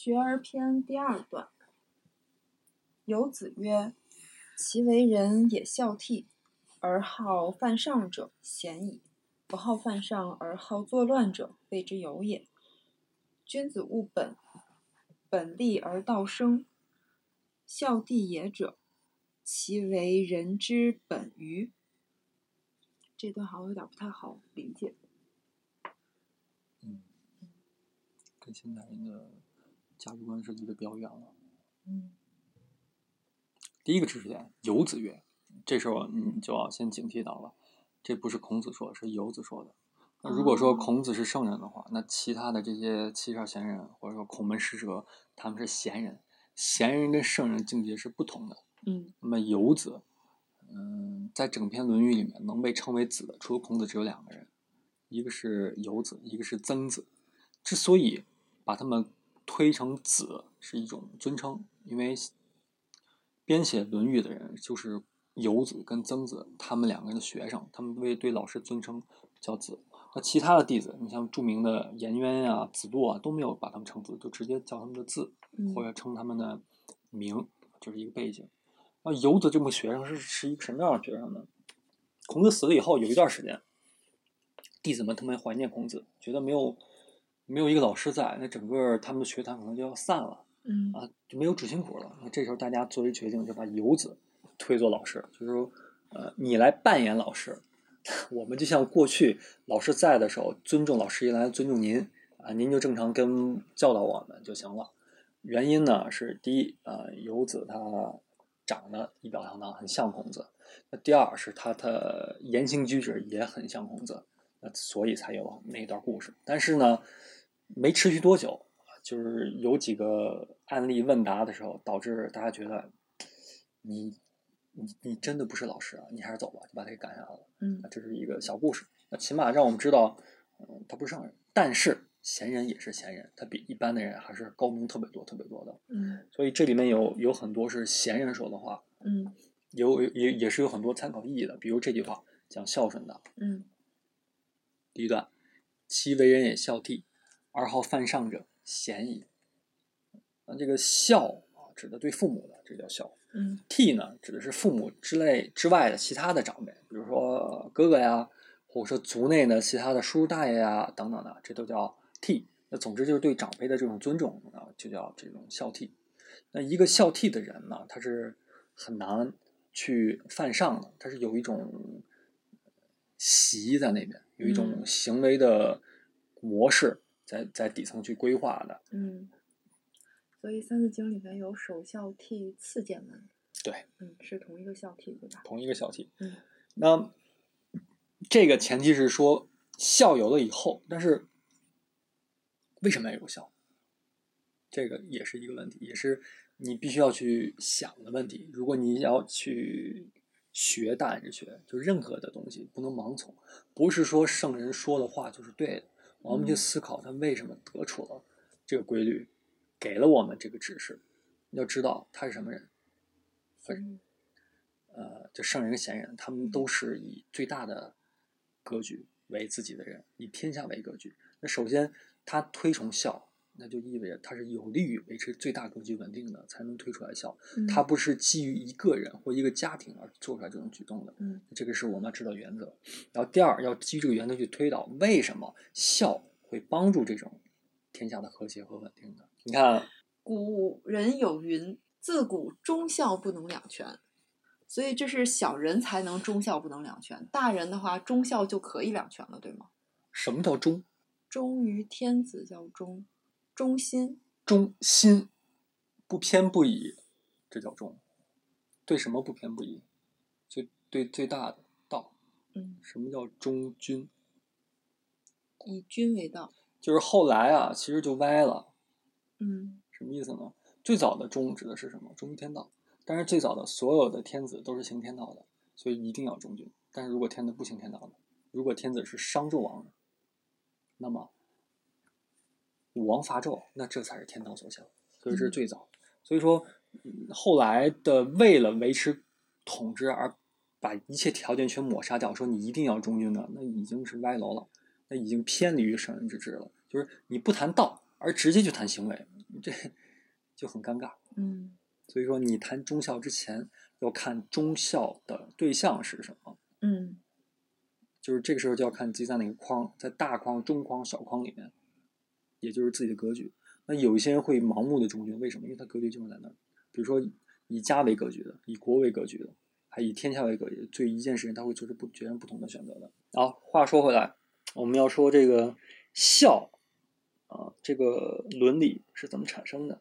学而篇第二段。有子曰：“其为人也孝悌，而好犯上者，贤矣；不好犯上而好作乱者，谓之有也。君子务本，本立而道生。孝悌也者，其为人之本与？”这段好像有点不太好理解。嗯，跟现代人的价值观是离得比较远了。嗯第一个知识点，游子曰，这时候你就要先警惕到了，这不是孔子说的，是游子说的。那如果说哦孔子是圣人的话，那其他的这些七十二贤人或者说孔门十哲，他们是贤人。贤人跟圣人境界是不同的。嗯那么游子，嗯，在整篇《论语》里面能被称为子的，除了孔子只有两个人，一个是游子，一个是曾子。之所以把他们推成子，是一种尊称，因为编写《论语》的人就是游子跟曾子他们两个人的学生，他们为对老师尊称叫子。那其他的弟子，你像著名的颜渊呀、子路啊，都没有把他们称子，就直接叫他们的字。嗯或者称他们的名，就是一个背景。那游子这么学生是是一个什么样的学生呢？孔子死了以后，有一段时间，弟子们特别怀念孔子，觉得没有没有一个老师在，那整个他们的学堂可能就要散了嗯啊，就没有主心骨了。那这时候大家做一决定，就把游子推做老师，就是说，呃，你来扮演老师，我们就像过去老师在的时候，尊重老师一来尊重您啊，您就正常跟教导我们就行了。原因呢是第一，呃，游子他长得仪表堂堂，很像孔子；那第二是他的言行举止也很像孔子，那所以才有那一段故事。但是呢，没持续多久，就是有几个案例问答的时候，导致大家觉得你你你真的不是老师啊，你还是走吧，就把他给赶下来了。嗯这是一个小故事，那起码让我们知道，嗯，他不是圣人，但是贤人也是贤人，他比一般的人还是高明特别多、特别多的。嗯所以这里面有有很多是贤人说的话，嗯有也也是有很多参考意义的。比如这句话讲孝顺的，嗯第一段，其为人也孝悌，而好犯上者，嫌矣。那这个孝啊，指的对父母的，这叫孝。嗯悌呢，指的是父母之类之外的其他的长辈，比如说哥哥呀，或者说族内的其他的叔叔大爷呀等等的，这都叫悌。那总之就是对长辈的这种尊重啊，就叫这种孝悌。那一个孝悌的人呢，他是很难去犯上的，他是有一种习在那边，有一种嗯行为的模式在在底层去规划的。嗯。所以《三字经》里面有首孝悌，次见闻。对，嗯，是同一个孝悌，对吧？同一个孝悌。嗯那这个前提是说孝有了以后，但是为什么要有孝？这个也是一个问题，也是你必须要去想的问题。如果你要去学大人之学，就任何的东西不能盲从，不是说圣人说的话就是对的，我们去嗯思考他为什么得出了这个规律，给了我们这个指示。要知道他是什么人，很呃，就圣人跟贤人，他们都是以最大的格局为自己的人，以天下为格局。那首先，他推崇孝，那就意味着它是有利于维持最大格局稳定的，才能推出来孝。嗯他不是基于一个人或一个家庭而做出来这种举动的。嗯这个是我们要知道原则。然后第二，要基于这个原则去推导为什么孝会帮助这种天下的和谐和稳定的。你看，古人有云：“自古忠孝不能两全。”所以这是小人才能忠孝不能两全，大人的话忠孝就可以两全了，对吗？什么叫忠？忠于天子叫忠，忠心。忠心，不偏不倚，这叫忠。对什么不偏不倚？就对最大的道。嗯，什么叫忠君？以君为道。就是后来啊，其实就歪了。嗯什么意思呢？最早的忠指的是什么？忠于天道。但是最早的所有的天子都是行天道的，所以一定要忠君。但是如果天子不行天道的，如果天子是商纣王，那么武王伐纣，那这才是天道所向。所以这是最早。所以说，嗯后来的为了维持统治而把一切条件全抹杀掉，说你一定要忠君的，那已经是歪楼了，那已经偏离于圣人之治了。就是你不谈道，而直接就谈行为，这就很尴尬。嗯所以说，你谈忠孝之前，要看忠孝的对象是什么。嗯就是这个时候就要看自己在哪个框，在大框、中框、小框里面，也就是自己的格局。那有一些人会盲目的忠君，为什么？因为他格局就是在那儿。比如说以家为格局的，以国为格局的，还以天下为格局的，对一件事情他会做出不截然不同的选择的。好，话说回来，我们要说这个孝啊，这个伦理是怎么产生的？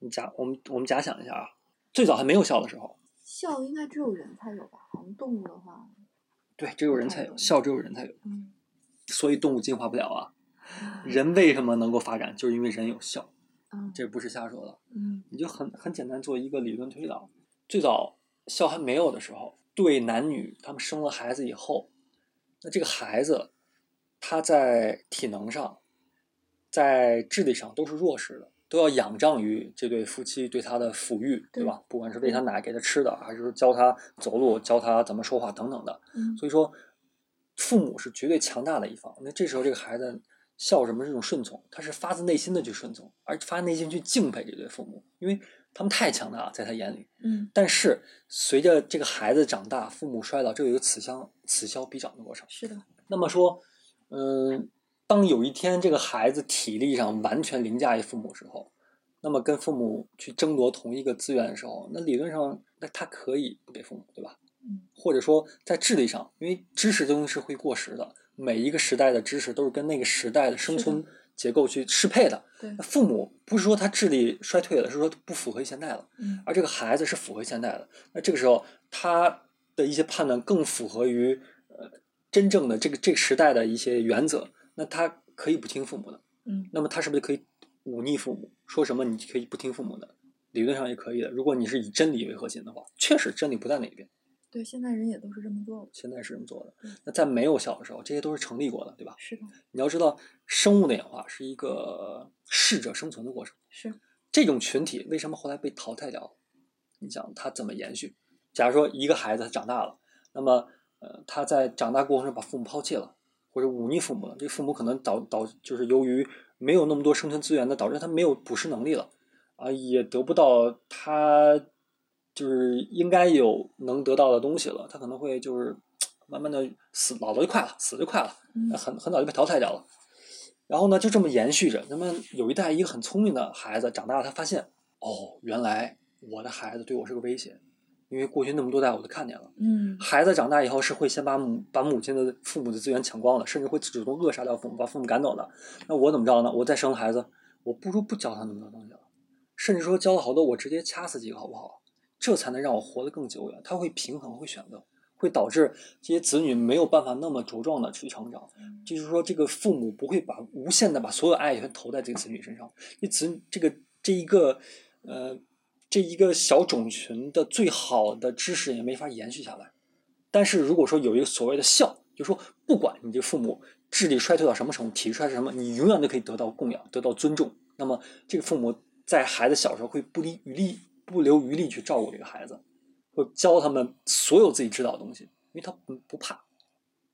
你假我们我们假想一下啊，最早还没有孝的时候，孝应该只有人才有吧？好像动物的话，对，只有人才有孝，只有人才有，嗯，所以动物进化不了啊。人为什么能够发展，就是因为人有孝，嗯这不是瞎说的。嗯你就很很简单做一个理论推导。最早孝还没有的时候，对男女他们生了孩子以后，那这个孩子他在体能上、在智力上都是弱势的，都要仰仗于这对夫妻对他的抚育，对吧？不管是喂他奶、给他吃的，还是教他走路、教他怎么说话等等的。嗯所以说，父母是绝对强大的一方。那这时候这个孩子孝什么是一种顺从，他是发自内心的去顺从，而发自内心去敬佩这对父母，因为他们太强大了，在他眼里。嗯但是随着这个孩子长大，父母衰老，这有一个此消此消彼长的过程。是的，那么说，嗯，当有一天这个孩子体力上完全凌驾于父母时候，那么跟父母去争夺同一个资源的时候，那理论上，那他可以不给父母，对吧？嗯或者说在智力上，因为知识这东西是会过时的，每一个时代的知识都是跟那个时代的生存结构去适配的。对那，父母不是说他智力衰退了，是说不符合现代了。嗯而这个孩子是符合现代的，那这个时候他的一些判断更符合于呃真正的这个这个时代的一些原则，那他可以不听父母的，嗯那么他是不是可以忤逆父母，说什么你可以不听父母的？理论上也可以的，如果你是以真理为核心的话，确实真理不在那边，对，现在人也都是这么做的。现在是这么做的嗯。那在没有小的时候，这些都是成立过的，对吧？是的，你要知道，生物的演化是一个适者生存的过程。是，这种群体为什么后来被淘汰掉了？你想它怎么延续？假如说一个孩子他长大了，那么呃他在长大过程中把父母抛弃了，或者忤逆父母了，这父母可能导导就是由于没有那么多生存资源的，导致他没有捕食能力了，啊也得不到他就是应该有能得到的东西了，他可能会就是慢慢的死，老了就快了，死就快了，嗯很很早就被淘汰掉了。然后呢，就这么延续着。那么有一代一个很聪明的孩子长大了，他发现，哦，原来我的孩子对我是个威胁，因为过去那么多代我都看见了。嗯孩子长大以后是会先把母把母亲的父母的资源抢光了，甚至会主动扼杀掉父母，把父母赶走的。那我怎么着呢？我再生孩子，我不如不教他那么多东西了，甚至说教了好多，我直接掐死几个好不好？这才能让我活得更久远。他会平衡，会选择，会导致这些子女没有办法那么茁壮的去成长。就是说，这个父母不会把无限的把所有爱全投在这个子女身上，这子这个这一个呃这一个小种群的最好的知识也没法延续下来。但是如果说有一个所谓的孝，就是说不管你这父母智力衰退到什么程度，体力衰退什么，你永远都可以得到供养，得到尊重。那么这个父母在孩子小时候会不遗余力、不留余力去照顾这个孩子，会教他们所有自己知道的东西，因为他不不怕，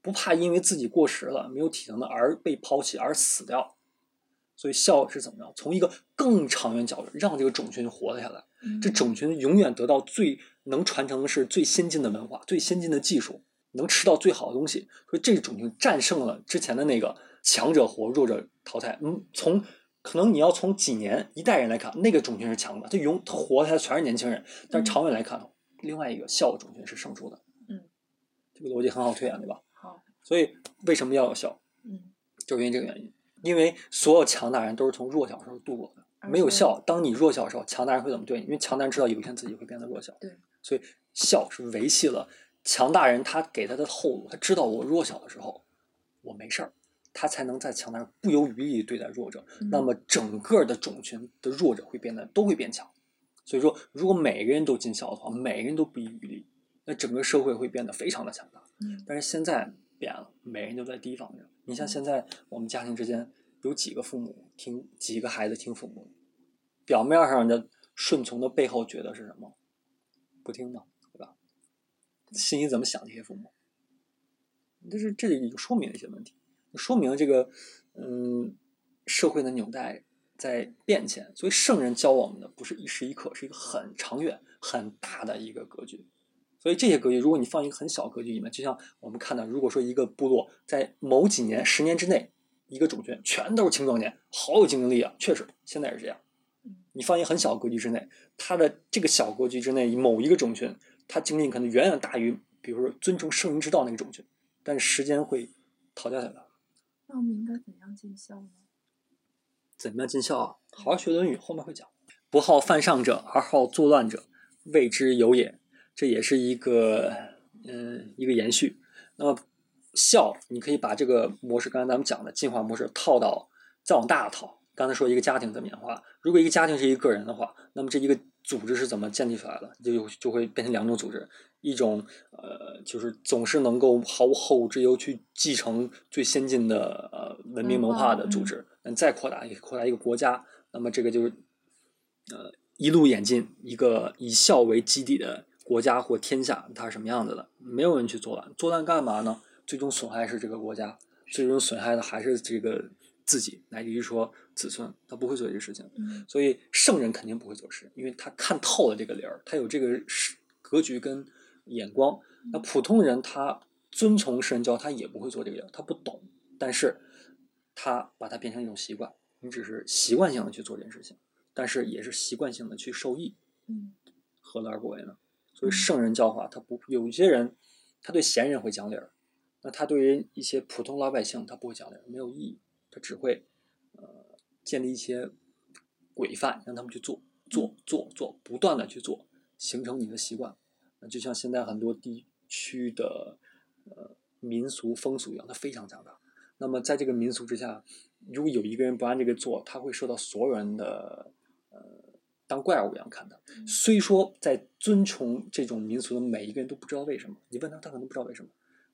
不怕因为自己过时了、没有体能的而被抛弃而死掉。所以孝是怎么样？从一个更长远角度，让这个种群活了下来。嗯这种群永远得到最能传承的是最先进的文化、最先进的技术，能吃到最好的东西。所以这种群战胜了之前的那个强者活、弱者淘汰。嗯，从可能你要从几年、一代人来看，那个种群是强的，他永他活下来全是年轻人。但是长远来看，另外一个孝种群是胜出的。嗯，这个逻辑很好推演，对吧？好，所以为什么要有孝？嗯，就是因为这个原因。因为所有强大人都是从弱小时候度过的。没有孝，当你弱小的时候，强大人会怎么对你？因为强大人知道有一天自己会变得弱小。对，所以孝是维系了强大人他给他的后路。他知道我弱小的时候，我没事儿，他才能在强大上不由余力对待弱者。嗯那么整个的种群的弱者会变得都会变强。所以说，如果每个人都尽孝的话，每个人都不遗余力，那整个社会会变得非常的强大。嗯但是现在变了，每人都在提防着。你像现在我们家庭之间有几个父母听几个孩子听父母的，表面上的顺从的背后觉得是什么？不听嘛，对吧？心里怎么想这些父母？这是这里就说明了一些问题，说明这个嗯社会的纽带在变迁，所以圣人教我们的不是一时一刻，是一个很长远、很大的一个格局。所以这些格局，如果你放一个很小格局里面，就像我们看到，如果说一个部落在某几年、十年之内，一个种群全都是青壮年，好有竞争力啊，确实现在是这样。你放一个很小格局之内，它的这个小格局之内某一个种群，它竞争力可能远远大于，比如说尊崇圣人之道那个种群，但是时间会淘汰掉它。那我们应该怎样尽孝呢？怎么样尽孝啊？好好学《论语》，后面会讲。不好犯上者而好作乱者，谓之有也。这也是一个，嗯，一个延续。那么孝，你可以把这个模式，刚才咱们讲的进化模式套到，再往大套。刚才说一个家庭怎么演化，如果一个家庭是一个个人的话，那么这一个组织是怎么建立出来的？就就会变成两种组织，一种呃，就是总是能够毫无后顾之忧去继承最先进的呃文明文化的组织。那再扩大，扩大一个国家，那么这个就是呃一路演进一个以孝为基底的国家或天下，它是什么样子的？没有人去作乱，作乱干嘛呢？最终损害是这个国家，最终损害的还是这个。自己乃至于说子孙，他不会做这个事情，所以圣人肯定不会做事，因为他看透了这个理儿，他有这个格局跟眼光。那普通人他遵从圣人教，他也不会做这个理儿，他不懂，但是他把它变成一种习惯，你只是习惯性的去做这件事情，但是也是习惯性的去受益，嗯，何乐而不为呢？所以圣人教化，他不有一些人，他对贤人会讲理儿，那他对于一些普通老百姓，他不会讲理儿，没有意义。他只会，呃，建立一些规范，让他们去做，做，做，做，不断的去做，形成你的习惯。那就像现在很多地区的呃民俗风俗一样，它非常强大。那么在这个民俗之下，如果有一个人不按这个做，他会受到所有人的呃当怪物一样看待。虽说在遵从这种民俗的每一个人都不知道为什么，你问他，他可能不知道为什么。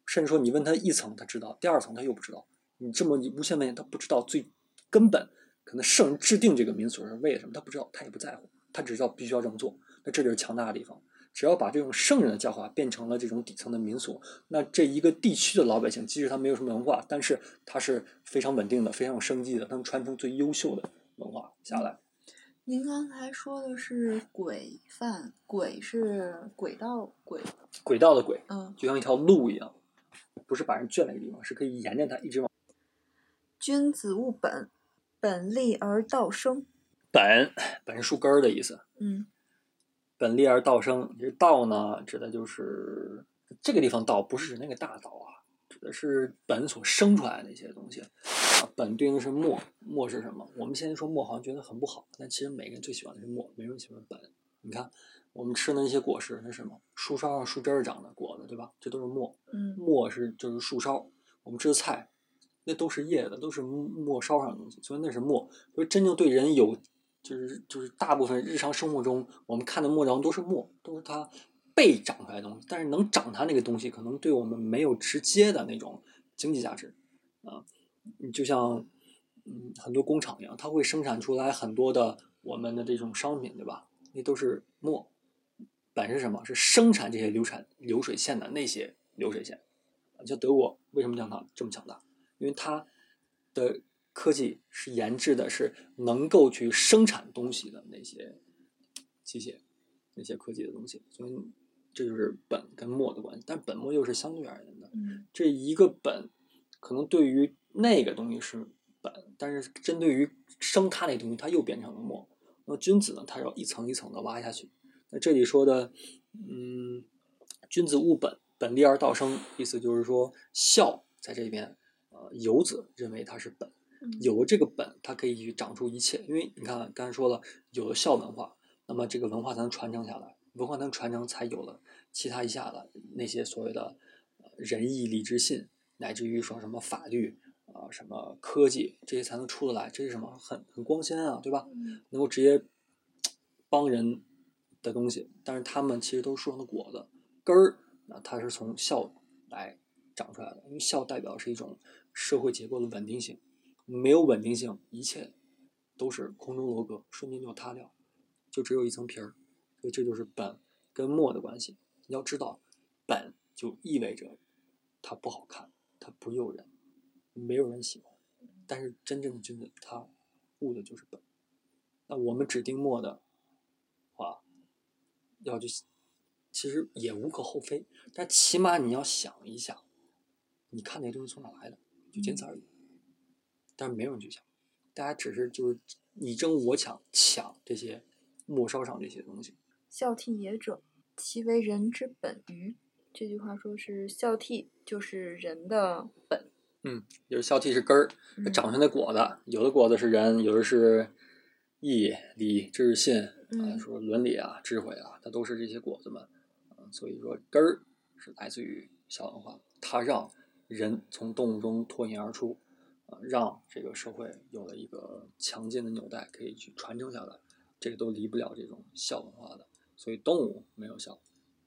甚至说你问他一层，他知道；第二层他又不知道。你这么无限问他不知道最根本，可能圣人制定这个民俗是为了什么？他不知道，他也不在乎，他只知道必须要这么做。那这就是强大的地方。只要把这种圣人的教化变成了这种底层的民俗，那这一个地区的老百姓，即使他没有什么文化，但是他是非常稳定的、非常有生机的，他能传承最优秀的文化下来。您刚才说的是轨范，轨是轨道轨，轨道的轨，嗯，就像一条路一样，不是把人圈在一个地方，是可以沿着它一直往。君子务本，本立而道生。本本是树根儿的意思。嗯，本立而道生，这道呢，指的就是这个地方道，不是指那个大道啊，指的是本所生出来的一些东西。啊，本对应的是墨，墨是什么？我们现在说墨好像觉得很不好，但其实每个人最喜欢的是墨，没人喜欢本。你看我们吃的那些果实，那什么？树梢上树枝儿长的果子，对吧？这都是墨。嗯，墨是就是树梢。我们吃的菜。那都是叶子，都是末梢上的东西，所以那是末。所以真正对人有，就是就是大部分日常生活中我们看的末，然后都是末，都是它被长出来的东西。但是能长它那个东西，可能对我们没有直接的那种经济价值啊。你就像嗯很多工厂一样，它会生产出来很多的我们的这种商品，对吧？那都是末。本是什么？是生产这些流产流水线的那些流水线。像德国为什么讲它这么强大？因为它的科技是研制的，是能够去生产东西的那些机械、那些科技的东西，所以这就是本跟末的关系。但本末又是相对而言的，这一个本可能对于那个东西是本，但是针对于生它那东西，它又变成了末。那君子呢，它要一层一层的挖下去。那这里说的，嗯，君子务本，本立而道生，意思就是说孝在这边。呃，游子认为它是本，有了这个本，它可以去长出一切。因为你看，刚才说了，有了孝文化，那么这个文化才能传承下来，文化能传承，才有了其他一下的那些所谓的仁义礼智信，乃至于说什么法律啊、什么科技，这些才能出得来。这是什么？很很光鲜啊，对吧？能够直接帮人的东西，但是他们其实都是树上的果子根儿，那它是从孝来长出来的，因为孝代表是一种。社会结构的稳定性，没有稳定性，一切都是空中楼阁，瞬间就塌掉，就只有一层皮儿。所以这就是本跟末的关系。你要知道，本就意味着它不好看，它不诱人，没有人喜欢。但是真正的君子，他悟的就是本。那我们指定末的话，要去，其实也无可厚非，但起码你要想一想，你看那东西从哪来的，就仅此而已。但是没有人去抢，大家只是就是你争我抢，抢这些末梢上这些东西。孝悌也者，其为人之本于。这句话说是孝悌就是人的本。嗯，就是孝悌是根儿，嗯长出来的果子，有的果子是仁，有的是义、礼、智、信啊，嗯说伦理啊、智慧啊，它都是这些果子们。啊，所以说根儿是来自于孝文化，它让人从动物中脱颖而出，啊，让这个社会有了一个强劲的纽带可以去传承下来，这个都离不了这种孝文化的。所以动物没有孝，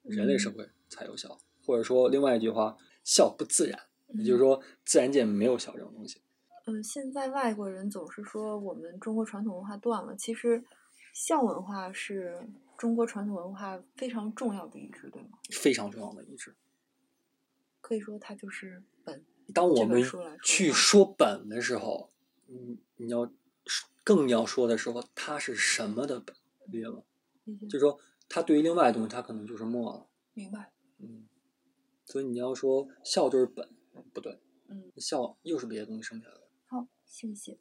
人类社会才有孝，或者说另外一句话，孝不自然。也就是说，自然界没有孝这种东西。嗯，现在外国人总是说我们中国传统文化断了，其实孝文化是中国传统文化非常重要的一支，对吗？非常重要的一支。可以说它就是本。当我们去说本的时候，嗯，你要更要说的时候，它是什么的本？理解吗？就是说，它对于另外的东西，它可能就是末了。明白。嗯，所以你要说孝就是本，不对，嗯，孝又是别的东西生下来的。好，谢谢。